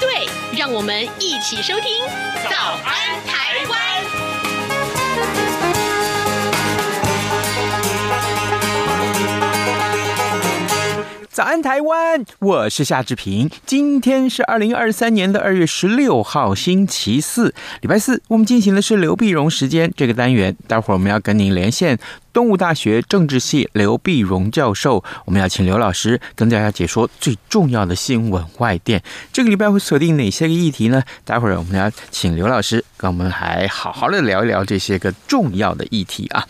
对，让我们一起收听《早安台湾》。早安，台湾！我是夏志平。今天是二零二三年的二月十六号，星期四，礼拜四。我们进行的是刘碧荣时间这个单元。待会儿我们要跟您连线。东吴大学政治系刘碧荣教授，我们要请刘老师跟大家解说最重要的新闻外电。这个礼拜会锁定哪些个议题呢？待会儿我们要请刘老师跟我们还好好的聊一聊这些个重要的议题啊。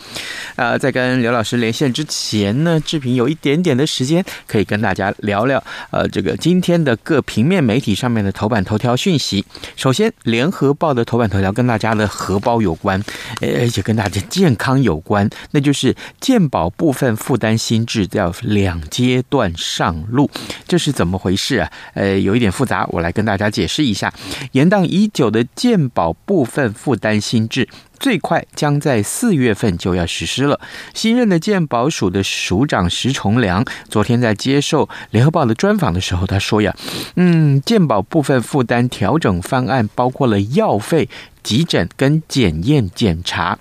呃，在跟刘老师连线之前呢，志平有一点点的时间可以跟大家聊聊呃这个今天的各平面媒体上面的头版头条讯息。首先，《联合报》的头版头条跟大家的荷包有关，而且跟大家健康有关，那就是。是健保部分负担新制要两阶段上路，这是怎么回事啊？呃，有一点复杂，我来跟大家解释一下。延宕已久的健保部分负担新制，最快将在四月份就要实施了。新任的健保署的署长石崇良昨天在接受联合报的专访的时候，他说呀：“嗯，健保部分负担调整方案包括了药费、急诊跟检验检查。”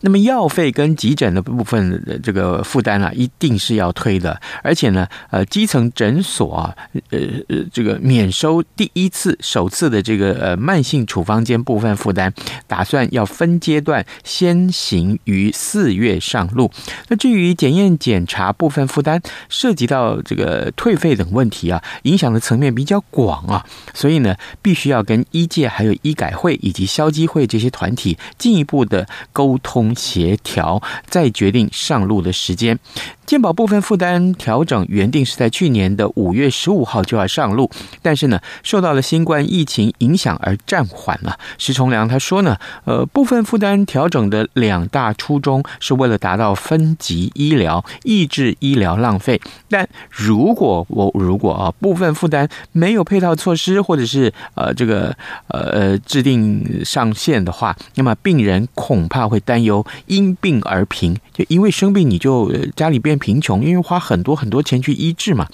那么药费跟急诊的部分的这个负担啊，一定是要推的。而且呢，呃，基层诊所啊，呃呃，这个免收第一次、首次的这个呃慢性处方间部分负担，打算要分阶段先行于四月上路。那至于检验检查部分负担，涉及到这个退费等问题啊，影响的层面比较广啊，所以呢，必须要跟医界、还有医改会以及消基会这些团体进一步的沟通协调，再决定上路的时间。健保部分负担调整原定是在去年的五月十五号就要上路，但是呢，受到了新冠疫情影响而暂缓了。石崇良他说呢，呃，部分负担调整的两大初衷是为了达到分级医疗，抑制医疗浪费。但如果我如果啊，部分负担没有配套措施，或者是呃这个呃呃制定上限的话，那么病人恐怕会担忧因病而贫，就因为生病你就家里变。贫穷，因为花很多很多钱去医治嘛，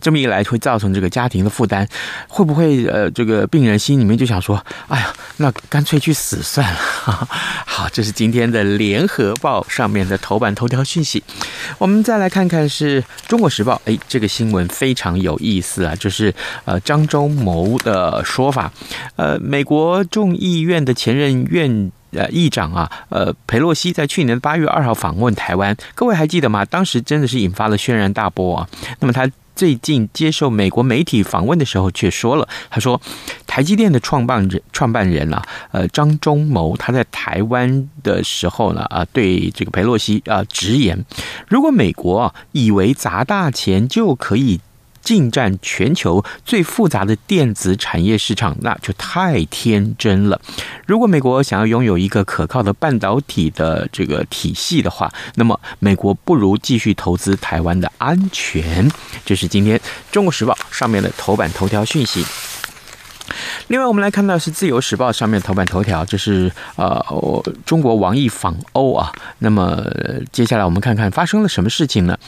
这么一来会造成这个家庭的负担，会不会呃，这个病人心里面就想说，哎呀，那干脆去死算了。好，这是今天的联合报上面的头版头条讯息。我们再来看看是中国时报，哎，这个新闻非常有意思啊，就是呃张忠谋的说法，呃，美国众议院的前任院。呃，议长啊，呃，裴洛西在去年八月二号访问台湾，各位还记得吗？当时真的是引发了轩然大波啊。那么他最近接受美国媒体访问的时候，却说了，他说，台积电的创办人创办人啊，呃，张忠谋他在台湾的时候呢，啊，对这个裴洛西啊直言，如果美国啊以为砸大钱就可以。进占全球最复杂的电子产业市场，那就太天真了。如果美国想要拥有一个可靠的半导体的这个体系的话，那么美国不如继续投资台湾的安全。这是今天《中国时报》上面的头版头条讯息。另外，我们来看到是《自由时报》上面头版头条，这是呃，中国王毅访欧啊。那么接下来我们看看发生了什么事情呢？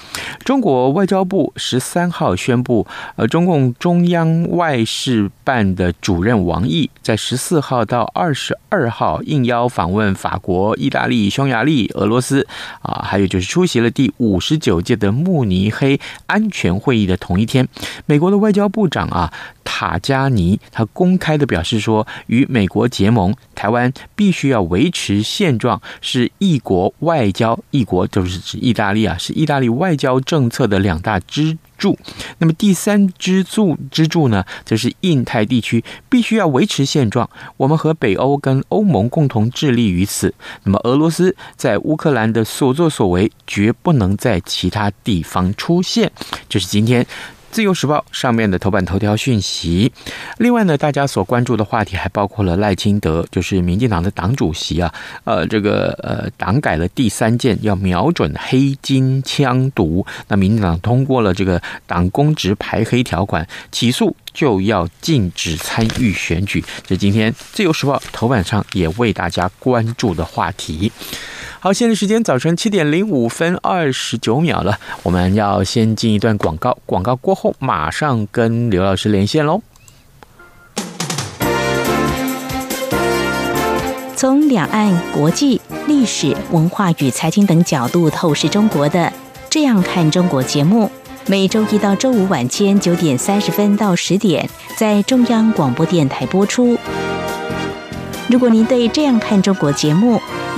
中国外交部十三号宣布，呃，中共中央外事办的主任王毅在十四号到二十二号应邀访问法国、意大利、匈牙利、俄罗斯啊，还有就是出席了第五十九届的慕尼黑安全会议的同一天，美国的外交部长啊。塔加尼他公开的表示说，与美国结盟，台湾必须要维持现状，是一国外交，一国就是指意大利啊，是意大利外交政策的两大支柱。那么第三支柱支柱呢，则是印太地区必须要维持现状，我们和北欧跟欧盟共同致力于此。那么俄罗斯在乌克兰的所作所为，绝不能在其他地方出现。这是今天。自由时报上面的头版头条讯息。另外呢，大家所关注的话题还包括了赖清德，就是民进党的党主席啊，呃，这个呃，党改了第三件，要瞄准黑金枪毒。那民进党通过了这个党公职排黑条款，起诉就要禁止参与选举。这今天自由时报头版上也为大家关注的话题。好，现在时间早晨七点零五分二十九秒了，我们要先进一段广告，广告过后马上跟刘老师连线喽。从两岸、国际、历史文化与财经等角度透视中国的《这样看中国》节目，每周一到周五晚间九点三十分到十点在中央广播电台播出。如果您对《这样看中国》节目，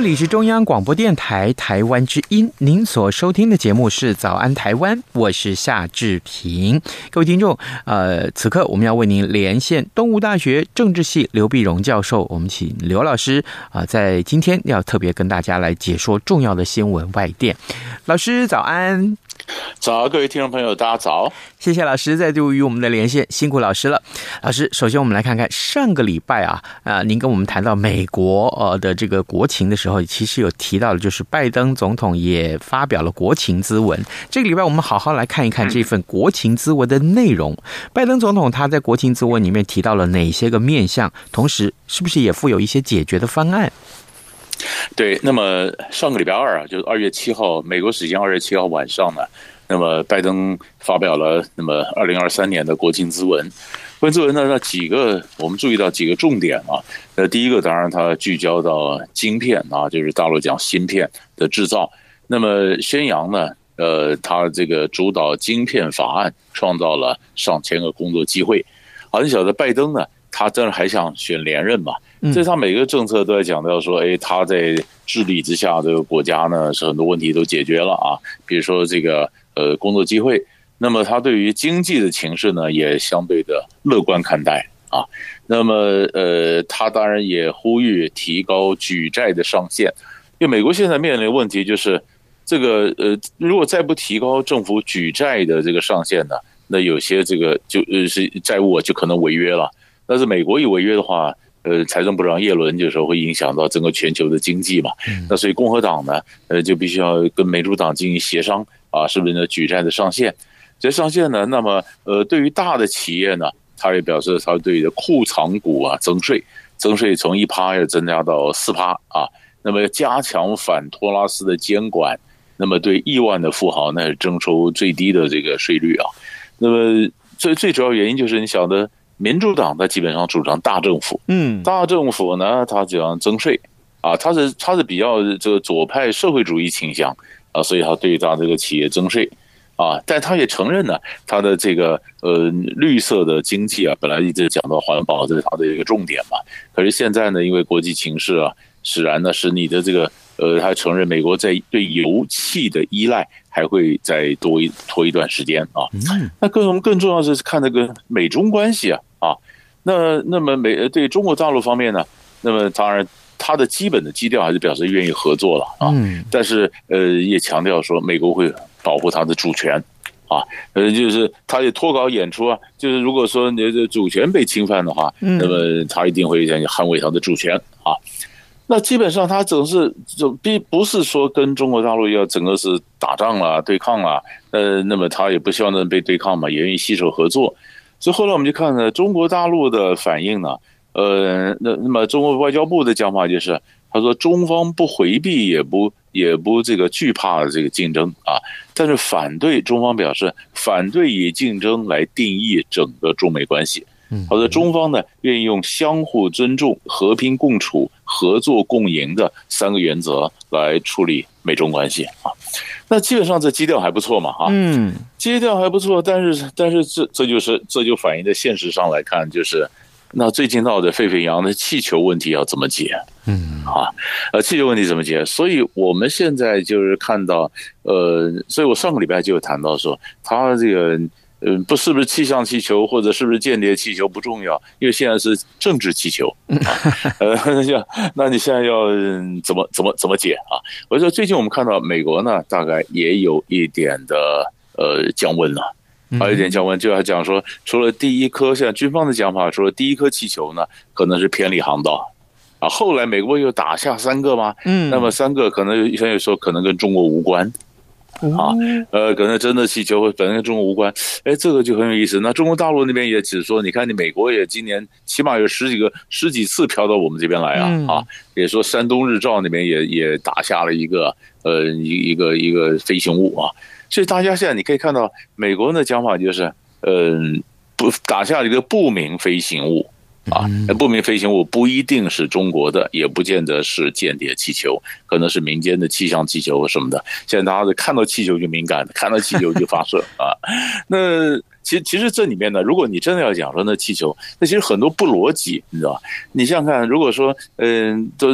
这里是中央广播电台台湾之音，您所收听的节目是《早安台湾》，我是夏志平。各位听众，呃，此刻我们要为您连线东吴大学政治系刘碧荣教授，我们请刘老师啊、在今天要特别跟大家来解说重要的新闻外电。老师早安。早，各位听众朋友，大家早！谢谢老师再度与我们的连线，辛苦老师了。老师，首先我们来看看上个礼拜啊，啊，您跟我们谈到美国呃的这个国情的时候，其实有提到的，就是拜登总统也发表了国情咨文。这个礼拜我们好好来看一看这份国情咨文的内容。拜登总统他在国情咨文里面提到了哪些个面向，同时是不是也附有一些解决的方案？对，那么上个礼拜二啊，就是二月七号，美国时间二月七号晚上呢，那么拜登发表了那么二零二三年的国情咨文。国情咨文呢，那几个我们注意到几个重点啊。那第一个当然它聚焦到晶片啊，就是大陆讲芯片的制造。那么宣扬呢，呃，他这个主导晶片法案，创造了上千个工作机会。好，你晓得拜登呢，他当然还想选连任嘛。所以他每个政策都在讲到说，哎，他在治理之下，这个国家呢是很多问题都解决了啊。比如说这个呃工作机会，那么他对于经济的情势呢也相对的乐观看待啊。那么呃，他当然也呼吁提高举债的上限，因为美国现在面临的问题就是这个呃，如果再不提高政府举债的这个上限呢，那有些这个就呃是债务就可能违约了。但是美国一违约的话，呃，财政部长耶伦就说会影响到整个全球的经济嘛，那所以共和党呢，呃，就必须要跟民主党进行协商啊，是不是呢？举债的上限，这上限呢，那么呃，对于大的企业呢，他也表示他对于库藏股啊增税，增税从一趴要增加到四趴啊，那么加强反托拉斯的监管，那么对亿万的富豪呢征收最低的这个税率啊，那么最最主要原因就是你晓得。民主党他基本上主张大政府，嗯，大政府呢，他主张增税，啊，他是他是比较这个左派社会主义倾向啊，所以他对他这个企业征税，啊，但他也承认呢，他的这个呃绿色的经济啊，本来一直讲到环保这是他的一个重点嘛，可是现在呢，因为国际情势啊，使然呢，使你的这个呃，他承认美国在对油气的依赖。还会再多一拖一段时间啊，那更我们更重要的是看那个美中关系啊啊，那那么美对中国大陆方面呢，那么当然它的基本的基调还是表示愿意合作了啊，但是呃也强调说美国会保护他的主权啊，呃，就是他也脱稿演出啊，就是如果说你的主权被侵犯的话，那么他一定会想捍卫他的主权啊。那基本上他总是就并不是说跟中国大陆要整个是打仗了、对抗了，呃，那么他也不希望能被对抗嘛，也愿意携手合作。所以后来我们就看呢，中国大陆的反应呢，呃，那那么中国外交部的讲法就是，他说中方不回避，也不也不这个惧怕这个竞争啊，但是反对中方表示反对以竞争来定义整个中美关系。好的，中方呢愿意用相互尊重、和平共处、合作共赢的三个原则来处理美中关系啊。那基本上这基调还不错嘛，哈，嗯，基调还不错，但是但是这这就是这就反映在现实上来看，就是那最近闹得沸沸扬扬的气球问题要怎么解？嗯，啊，呃，气球问题怎么解？所以我们现在就是看到，呃，所以我上个礼拜就有谈到说，他这个。嗯，不是不是气象气球或者是不是间谍气球不重要，因为现在是政治气球 啊。呃，那 那你现在要怎么怎么怎么解啊？我说最近我们看到美国呢，大概也有一点的呃降温了，还有一点降温，就要讲说，除了第一颗，像军方的讲法，除了第一颗气球呢，可能是偏离航道啊。后来美国又打下三个吗？嗯，那么三个可能现在说可能跟中国无关。啊，呃，可能真的气球本身跟中国无关，哎，这个就很有意思。那中国大陆那边也只说，你看你美国也今年起码有十几个、十几次飘到我们这边来啊，嗯、啊，也说山东日照那边也也打下了一个呃一一个一个飞行物啊，所以大家现在你可以看到美国人的讲法就是，嗯、呃，不打下一个不明飞行物。啊，不明飞行物不一定是中国的，也不见得是间谍气球，可能是民间的气象气球什么的。现在大家都看到气球就敏感，看到气球就发射啊。那其实其实这里面呢，如果你真的要讲说那气球，那其实很多不逻辑，你知道吧？你想想看，如果说嗯，都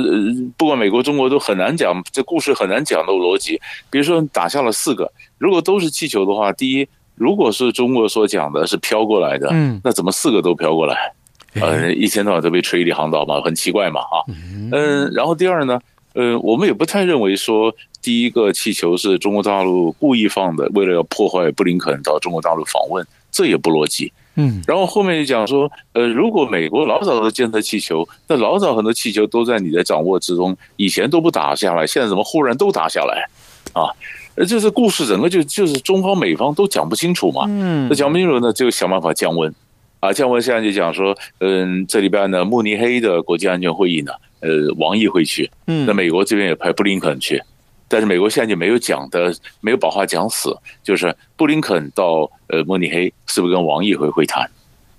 不管美国中国都很难讲，这故事很难讲的逻辑。比如说打下了四个，如果都是气球的话，第一，如果是中国所讲的是飘过来的，嗯，那怎么四个都飘过来？呃，一天到晚都被吹离航道嘛，很奇怪嘛，啊，嗯，然后第二呢，呃，我们也不太认为说第一个气球是中国大陆故意放的，为了要破坏布林肯到中国大陆访问，这也不逻辑，嗯，然后后面就讲说，呃，如果美国老早都监测气球，那老早很多气球都在你的掌握之中，以前都不打下来，现在怎么忽然都打下来，啊，呃，这是故事整个就就是中方美方都讲不清楚嘛，嗯，那讲不清楚呢，就想办法降温。啊，降温现在就讲说，嗯，这礼拜呢，慕尼黑的国际安全会议呢，呃，王毅会去，嗯，那美国这边也派布林肯去，但是美国现在就没有讲的，没有把话讲死，就是布林肯到呃慕尼黑是不是跟王毅会会谈？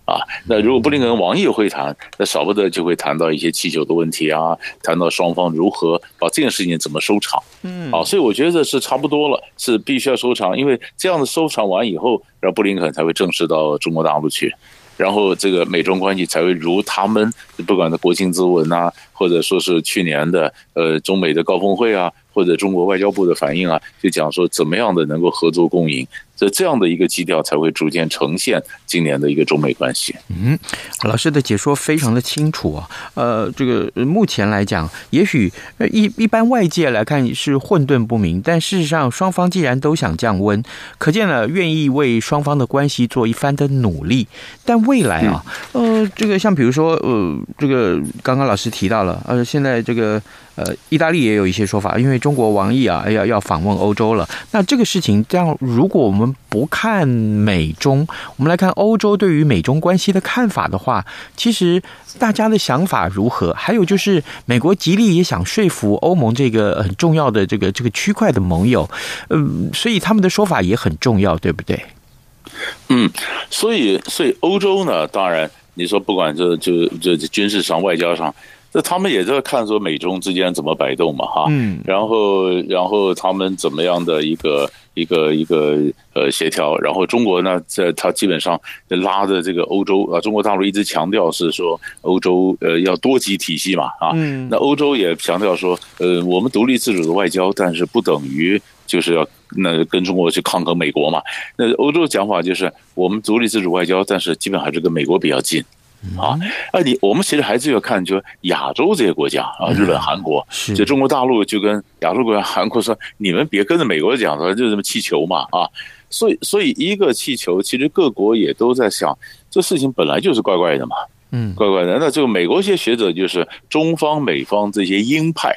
啊，那如果布林肯跟王毅会谈，那少不得就会谈到一些气球的问题啊，谈到双方如何把这件事情怎么收场，嗯，啊，所以我觉得是差不多了，是必须要收场，因为这样的收场完以后，让布林肯才会正式到中国大陆去。然后这个美中关系才会如他们不管是国情咨文啊，或者说是去年的呃中美的高峰会啊，或者中国外交部的反应啊，就讲说怎么样的能够合作共赢。这这样的一个基调才会逐渐呈现今年的一个中美关系。嗯，老师的解说非常的清楚啊。呃，这个目前来讲，也许一一般外界来看是混沌不明，但事实上双方既然都想降温，可见了愿意为双方的关系做一番的努力。但未来啊，呃，这个像比如说呃，这个刚刚老师提到了，呃，现在这个。呃，意大利也有一些说法，因为中国王毅啊，要要访问欧洲了。那这个事情，这样如果我不看美中，我们来看欧洲对于美中关系的看法的话，其实大家的想法如何？还有就是，美国极力也想说服欧盟这个很重要的这个这个区块的盟友，嗯，所以他们的说法也很重要，对不对？嗯，所以所以欧洲呢，当然你说不管这就这军事上、外交上。那他们也在看说美中之间怎么摆动嘛，哈，嗯，然后然后他们怎么样的一个一个一个呃协调，然后中国呢，在他基本上拉着这个欧洲啊，中国大陆一直强调是说欧洲呃要多极体系嘛，啊，嗯，那欧洲也强调说，呃，我们独立自主的外交，但是不等于就是要那跟中国去抗衡美国嘛，那欧洲的讲法就是我们独立自主外交，但是基本还是跟美国比较近。啊，那你我们其实还是要看，就亚洲这些国家啊，日本、韩国，就中国大陆就跟亚洲国家韩国说，你们别跟着美国讲说就什么气球嘛啊，所以所以一个气球，其实各国也都在想，这事情本来就是怪怪的嘛，嗯，怪怪的。那这个美国一些学者就是中方美方这些鹰派，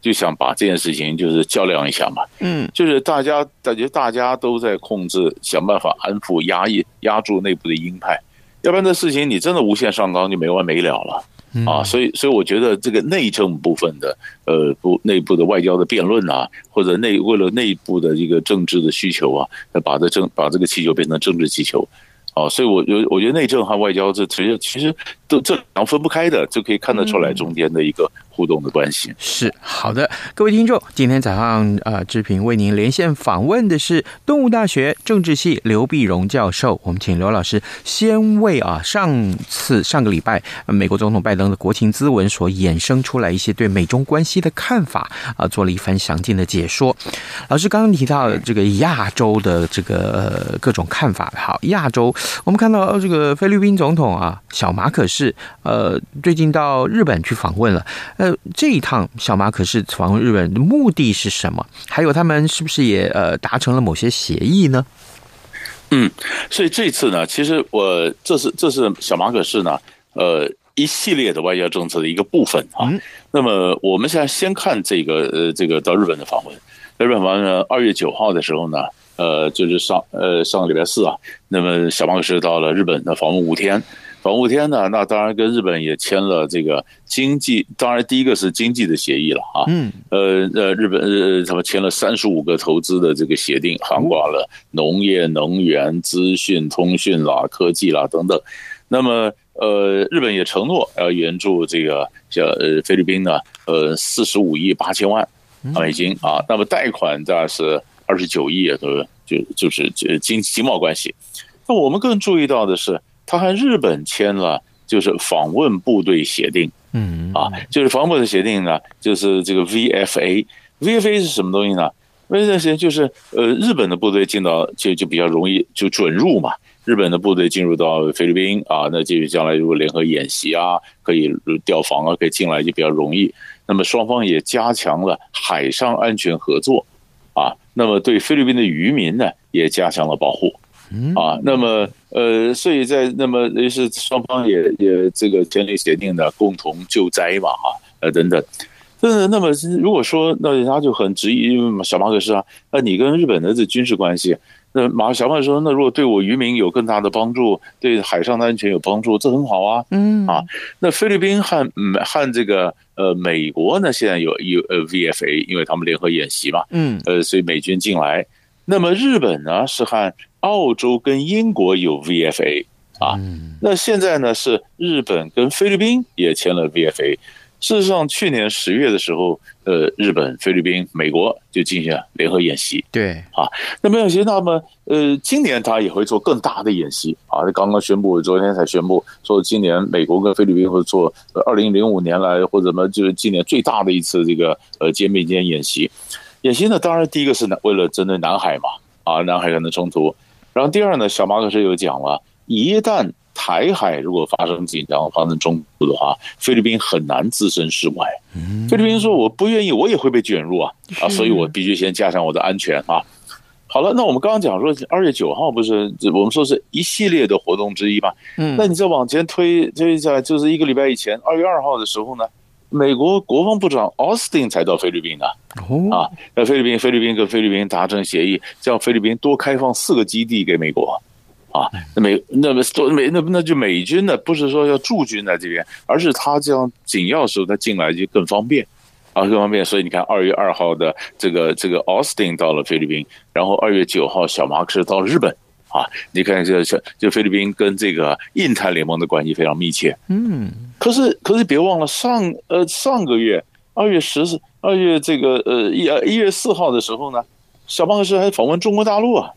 就想把这件事情就是较量一下嘛，嗯，就是大家感觉大家都在控制，想办法安抚压抑压住内部的鹰派，要不然这事情你真的无限上纲就没完没了了。啊，所以，所以我觉得这个内政部分的，呃，不内部的外交的辩论啊，或者内为了内部的一个政治的需求啊，把这政把这个气球变成政治气球。哦，所以我觉我觉得内政和外交这其实其实都这两分不开的，就可以看得出来中间的一个互动的关系。是好的，各位听众，今天早上呃，志平为您连线访问的是动物大学政治系刘碧荣教授。我们请刘老师先为啊上次上个礼拜美国总统拜登的国情咨文所衍生出来一些对美中关系的看法啊，做了一番详尽的解说。老师刚刚提到这个亚洲的这个呃各种看法，好，亚洲。我们看到这个菲律宾总统啊，小马可是，呃，最近到日本去访问了。呃，这一趟小马可是访问日本的目的是什么？还有他们是不是也呃达成了某些协议呢？嗯，所以这次呢，其实我这是这是小马可是呢，呃，一系列的外交政策的一个部分啊。嗯、那么我们现在先看这个呃这个到日本的访问，日本访问呢，二月九号的时候呢。呃，就是上呃上个礼拜四啊，那么小马可仕到了日本的访问五天，访问五天呢，那当然跟日本也签了这个经济，当然第一个是经济的协议了啊，嗯，呃呃，日本呃他们签了三十五个投资的这个协定，涵盖了农业、能源、资讯、通讯啦、科技啦等等。那么呃，日本也承诺要援助这个叫呃菲律宾呢，呃四十五亿八千万美金啊，那么贷款这是。二十九亿啊，都就就是就经经贸关系。那我们更注意到的是，他和日本签了就是访问部队协定，嗯啊，就是访问部队协定呢，就是这个 VFA。VFA 是什么东西呢？VFA 就是呃，日本的部队进到就就比较容易就准入嘛。日本的部队进入到菲律宾啊，那就将来如果联合演习啊，可以调防啊，可以进来就比较容易。那么双方也加强了海上安全合作。啊，那么对菲律宾的渔民呢，也加强了保护，啊，那么呃，所以在那么于是双方也也这个签订协定的共同救灾嘛，哈，呃等等，那那么如果说那人家就很质疑小马可是啊，那你跟日本的这军事关系？那马小曼说：“那如果对我渔民有更大的帮助，对海上的安全有帮助，这很好啊。”嗯啊，那菲律宾和嗯和这个呃美国呢，现在有有呃 VFA，因为他们联合演习嘛，嗯呃，所以美军进来。那么日本呢是和澳洲跟英国有 VFA 啊，那现在呢是日本跟菲律宾也签了 VFA。事实上，去年十月的时候，呃，日本、菲律宾、美国就进行了联合演习。对，啊，那么演习，那么呃，今年他也会做更大的演习啊。刚刚宣布，昨天才宣布说，今年美国跟菲律宾会做二零零五年来或者什么，就是今年最大的一次这个呃肩并肩演习。演习呢，当然第一个是为了针对南海嘛，啊，南海可能冲突。然后第二呢，小马可是又讲了，一旦台海如果发生紧张、发生冲突的话，菲律宾很难置身事外。菲律宾说：“我不愿意，我也会被卷入啊啊！所以我必须先加强我的安全啊。”好了，那我们刚刚讲说，二月九号不是我们说是一系列的活动之一嘛？嗯，那你再往前推推一下，就是一个礼拜以前，二月二号的时候呢，美国国防部长奥斯汀才到菲律宾呢。啊，在菲律宾，菲律宾跟菲律宾达成协议，叫菲律宾多开放四个基地给美国。啊，那美那么多美那那就美军呢？不是说要驻军在这边，而是他这样紧要时候他进来就更方便，啊，更方便。所以你看，二月二号的这个这个奥斯汀到了菲律宾，然后二月九号小马克思到了日本，啊，你看这这就菲律宾跟这个印太联盟的关系非常密切。嗯，可是可是别忘了上呃上个月二月十四二月这个呃一一月四号的时候呢，小马克思还访问中国大陆啊。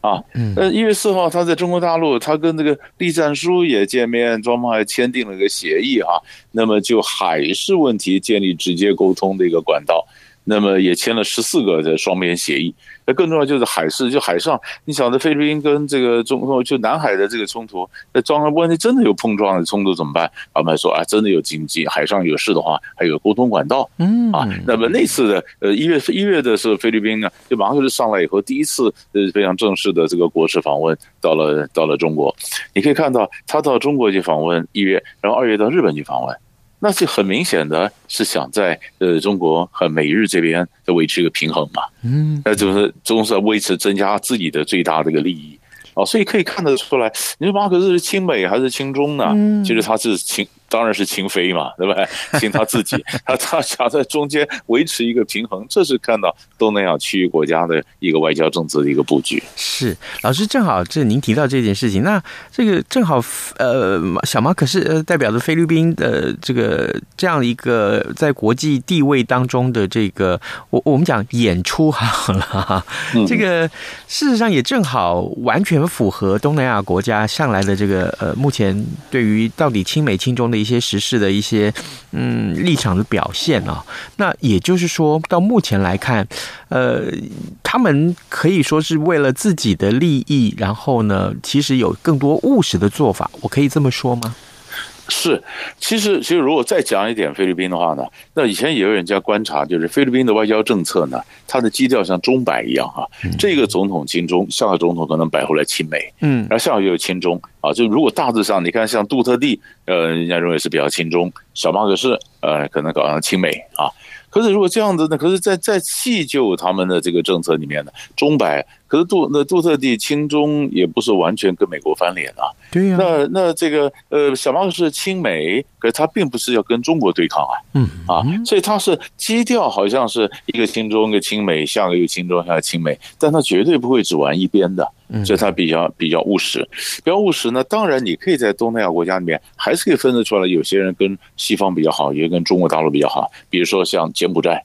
啊，呃，一月四号，他在中国大陆，他跟这个栗战书也见面，双方还签订了个协议哈。那么就海事问题建立直接沟通的一个管道。那么也签了十四个的双边协议。那更重要就是海事，就海上，你晓得菲律宾跟这个中就南海的这个冲突，那装上万一真的有碰撞的冲突怎么办？他们还说啊，真的有经济，海上有事的话，还有沟通管道。嗯啊，那么那次的呃一月一月的时候，菲律宾呢就马上就是上来以后第一次呃非常正式的这个国事访问到了到了中国，你可以看到他到中国去访问一月，然后二月到日本去访问。那是很明显的，是想在呃中国和美日这边要维持一个平衡嘛，嗯，那就是总是要维持增加自己的最大的一个利益，哦，所以可以看得出来，你说马可是亲美还是亲中呢？其实他是亲。当然是亲菲嘛，对不对？亲他自己，他他想在中间维持一个平衡，这是看到东南亚区域国家的一个外交政策的一个布局。是老师，正好这您提到这件事情，那这个正好呃，小马可是呃代表着菲律宾的这个这样一个在国际地位当中的这个我我们讲演出好了哈，这个事实上也正好完全符合东南亚国家向来的这个呃目前对于到底亲美亲中的。一些时事的一些嗯立场的表现啊，那也就是说到目前来看，呃，他们可以说是为了自己的利益，然后呢，其实有更多务实的做法，我可以这么说吗？是，其实其实如果再讲一点菲律宾的话呢，那以前也有人家观察，就是菲律宾的外交政策呢，它的基调像钟摆一样啊，这个总统亲中，下个总统可能摆回来亲美，嗯，然后下个又有亲中啊，就如果大致上你看像杜特地，呃，人家认为是比较亲中，小马可仕，呃，可能搞上亲美啊。可是如果这样子呢？可是在，在在细究他们的这个政策里面呢，钟摆。可是杜那杜特地亲中也不是完全跟美国翻脸啊。对呀。那那这个呃，小马可仕亲美，可是他并不是要跟中国对抗啊。嗯啊，所以他是基调好像是一个亲中，一个亲美，下个又亲中，下个亲美，但他绝对不会只玩一边的。所以他比较比较务实，比较务实呢。当然，你可以在东南亚国家里面还是可以分得出来，有些人跟西方比较好，也跟中国大陆比较好。比如说像柬埔寨，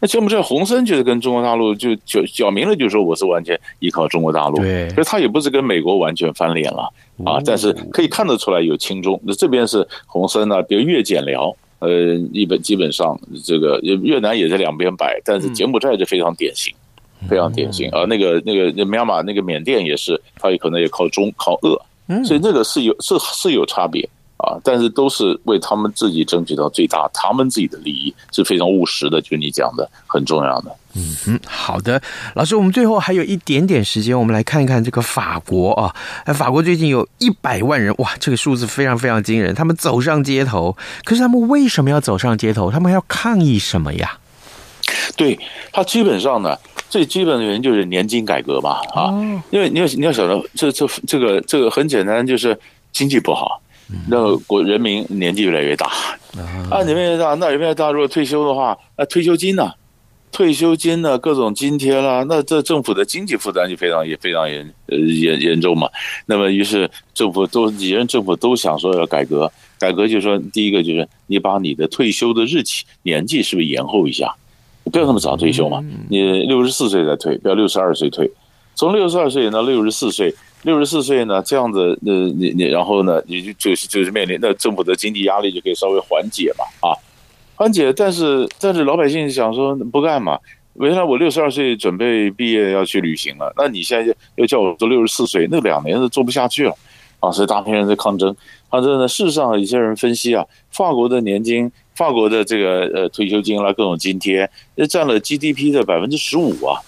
那柬埔寨洪森就是跟中国大陆就就讲明了，就是说我是完全依靠中国大陆。对，所以他也不是跟美国完全翻脸了啊。但是可以看得出来有轻重。那这边是洪森呢，比如越柬辽，呃，基本基本上这个越南也在两边摆，但是柬埔寨就非常典型。非常典型啊，那个那个那缅马那个缅甸也是，它也可能也靠中靠俄，所以那个是有是是有差别啊，但是都是为他们自己争取到最大他们自己的利益，是非常务实的，就你讲的很重要的。嗯嗯，好的，老师，我们最后还有一点点时间，我们来看一看这个法国啊，法国最近有一百万人，哇，这个数字非常非常惊人，他们走上街头，可是他们为什么要走上街头？他们要抗议什么呀？对，他基本上呢。最基本的原因就是年金改革嘛，啊，因为你要你要晓得，这这这个这个很简单，就是经济不好，那国人民年纪越来越大，啊，年纪越大，那人越大，如果退休的话，那退休金呢？退休金呢？各种津贴啦，那这政府的经济负担就非常也非常严呃严严重嘛。那么于是政府都几任政府都想说要改革，改革就是说第一个就是你把你的退休的日期年纪是不是延后一下？不要那么早退休嘛，你六十四岁再退，不要六十二岁退。从六十二岁到六十四岁，六十四岁呢，这样子，呃，你你然后呢，你就就是就是面临那政府的经济压力就可以稍微缓解嘛，啊，缓解。但是但是老百姓想说不干嘛？原来我六十二岁准备毕业要去旅行了，那你现在又叫我做六十四岁，那两年都做不下去了，啊，所以大批人在抗争。抗争呢，事实上有些人分析啊，法国的年金。法国的这个呃退休金啦，各种津贴，那占了 GDP 的百分之十五啊，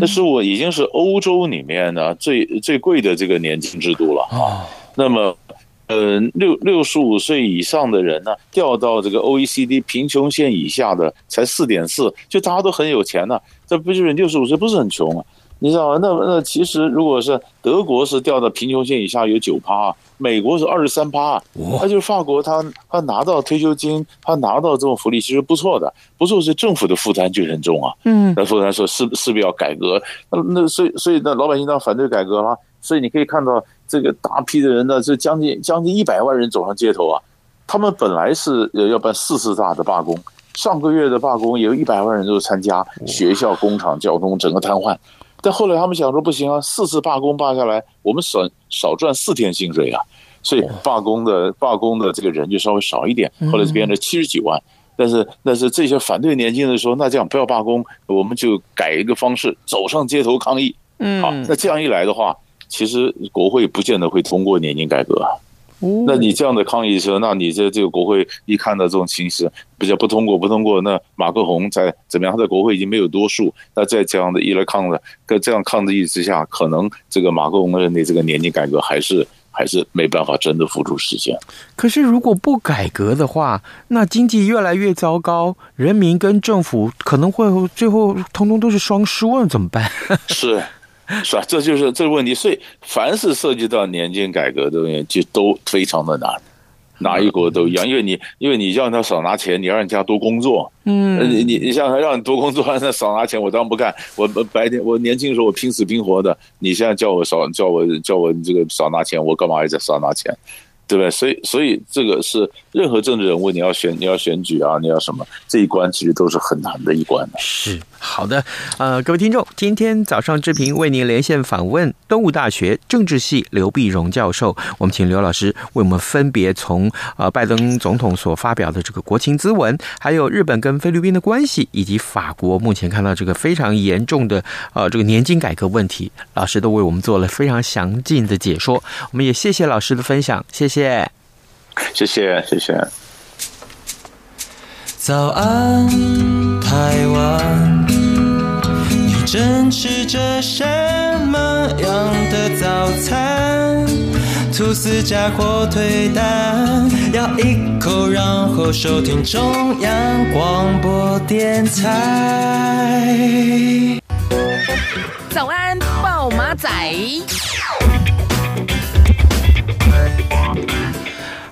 那十五已经是欧洲里面呢最最贵的这个年金制度了啊。那么，呃，六六十五岁以上的人呢，掉到这个 OECD 贫穷线以下的才四点四，就大家都很有钱呢，这不就是六十五岁不是很穷啊？你知道吗？那那其实如果是德国是掉到贫穷线以下有九趴，美国是二十三趴，那就是法国他他拿到退休金，他拿到这种福利其实不错的，不错是政府的负担就很重啊。嗯，那负担说是势必要改革，那那所以所以那老百姓当然反对改革了。所以你可以看到这个大批的人呢，这将近将近一百万人走上街头啊。他们本来是要办四次大的罢工，上个月的罢工有一百万人都参加，学校、工厂、交通整个瘫痪。但后来他们想说不行啊，四次罢工罢下来，我们少少赚四天薪水啊，所以罢工的罢工的这个人就稍微少一点。后来就变成七十几万，但是但是这些反对年金的说，那这样不要罢工，我们就改一个方式，走上街头抗议。嗯，好，那这样一来的话，其实国会不见得会通过年金改革。那你这样的抗议说，那你这这个国会一看到这种情势，比较不通过，不通过，那马克宏在怎么样？他在国会已经没有多数，那在这样的一来抗的，在这样抗议之下，可能这个马克宏认为这个年龄改革还是 还是没办法真的付诸实现。可是如果不改革的话，那经济越来越糟糕，人民跟政府可能会最后通通都是双输了，怎么办？是。是吧？这就是这个问题。所以，凡是涉及到年金改革的东西，就都非常的难。哪一国都一样，因为你因为你让他少拿钱，你让人家多工作。嗯，你你你像他让你多工作，那少拿钱，我当然不干。我白天我年轻的时候我拼死拼活的，你现在叫我少叫我叫我这个少拿钱，我干嘛还在少拿钱？对不对？所以，所以这个是任何政治人物，你要选，你要选举啊，你要什么，这一关其实都是很难的一关的。是好的，呃，各位听众，今天早上志平为您连线访问东吴大学政治系刘碧荣教授，我们请刘老师为我们分别从呃拜登总统所发表的这个国情咨文，还有日本跟菲律宾的关系，以及法国目前看到这个非常严重的呃这个年金改革问题，老师都为我们做了非常详尽的解说。我们也谢谢老师的分享，谢谢。谢谢，谢谢，早安，台湾，吃着什么样的早餐？吐司加火腿蛋，咬一口，然后收听中央广播电台。早安，报马仔。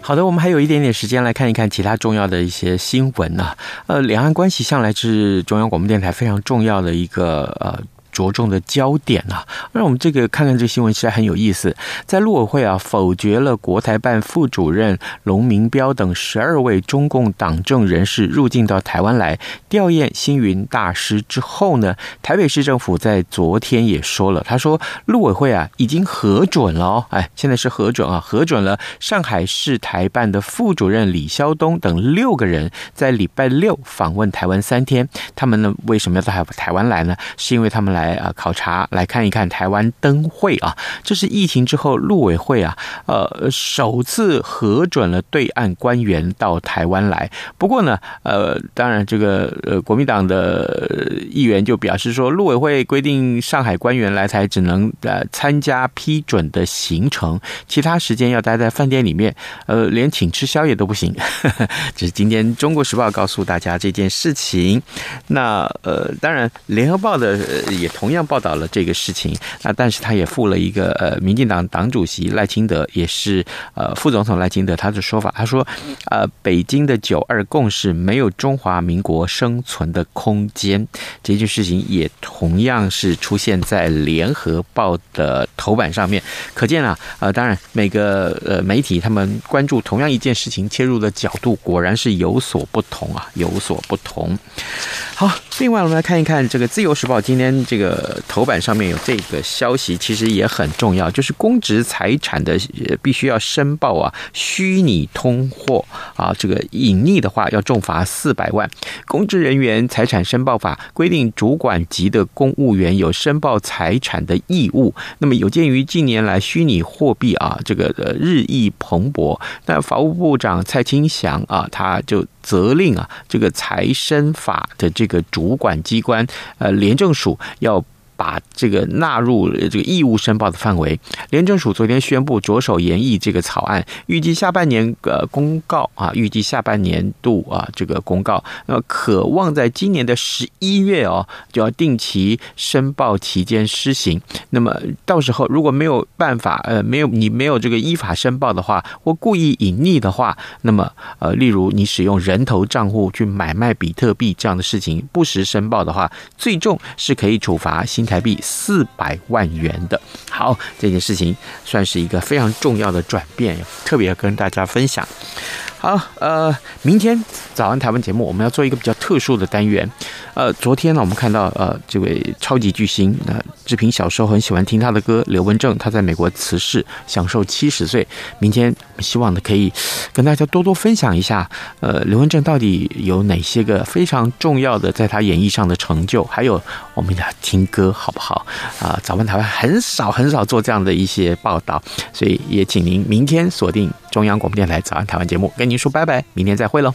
好的，我们还有一点点时间来看一看其他重要的一些新闻呢、啊。呃，两岸关系向来是中央广播电台非常重要的一个呃。着重的焦点啊，让我们这个看看这新闻其实很有意思。在陆委会啊否决了国台办副主任龙明标等十二位中共党政人士入境到台湾来吊唁星云大师之后呢，台北市政府在昨天也说了，他说陆委会啊已经核准了哦，哎，现在是核准啊，核准了上海市台办的副主任李肖东等六个人在礼拜六访问台湾三天。他们呢为什么要到台湾来呢？是因为他们来。来啊，考察来看一看台湾灯会啊，这是疫情之后陆委会啊，呃，首次核准了对岸官员到台湾来。不过呢，呃，当然这个呃国民党的议员就表示说，陆委会规定上海官员来台只能呃参加批准的行程，其他时间要待在饭店里面，呃，连请吃宵夜都不行。这是今天《中国时报》告诉大家这件事情。那呃，当然《联合报》的也。同样报道了这个事情，那但是他也附了一个呃，民进党党主席赖清德，也是呃副总统赖清德他的说法，他说，呃，北京的九二共识没有中华民国生存的空间，这件事情也同样是出现在联合报的头版上面，可见啊，呃，当然每个呃媒体他们关注同样一件事情切入的角度果然是有所不同啊，有所不同。好，另外我们来看一看这个自由时报今天这个。呃，头版上面有这个消息，其实也很重要，就是公职财产的必须要申报啊，虚拟通货啊，这个隐匿的话要重罚四百万。公职人员财产申报法规定，主管级的公务员有申报财产的义务。那么有鉴于近年来虚拟货币啊，这个日益蓬勃，那法务部长蔡清祥啊，他就责令啊，这个财申法的这个主管机关，呃，廉政署要。把这个纳入这个义务申报的范围，廉政署昨天宣布着手研议这个草案，预计下半年呃公告啊，预计下半年度啊这个公告，那么可望在今年的十一月哦就要定期申报期间施行。那么到时候如果没有办法呃没有你没有这个依法申报的话，或故意隐匿的话，那么呃例如你使用人头账户去买卖比特币这样的事情不实申报的话，最重是可以处罚新台币四百万元的。好，这件事情算是一个非常重要的转变，特别要跟大家分享。好，呃，明天早安台湾节目我们要做一个比较特殊的单元。呃，昨天呢，我们看到呃这位超级巨星，那、志平小时候很喜欢听他的歌。刘文正他在美国辞世，享受七十岁。明天我们希望呢可以跟大家多多分享一下，呃，刘文正到底有哪些个非常重要的在他演艺上的成就，还有我们要听歌好不好？啊、早安台湾很少很少做这样的一些报道，所以也请您明天锁定中央广播电台早安台湾节目，跟您说拜拜，明天再会喽。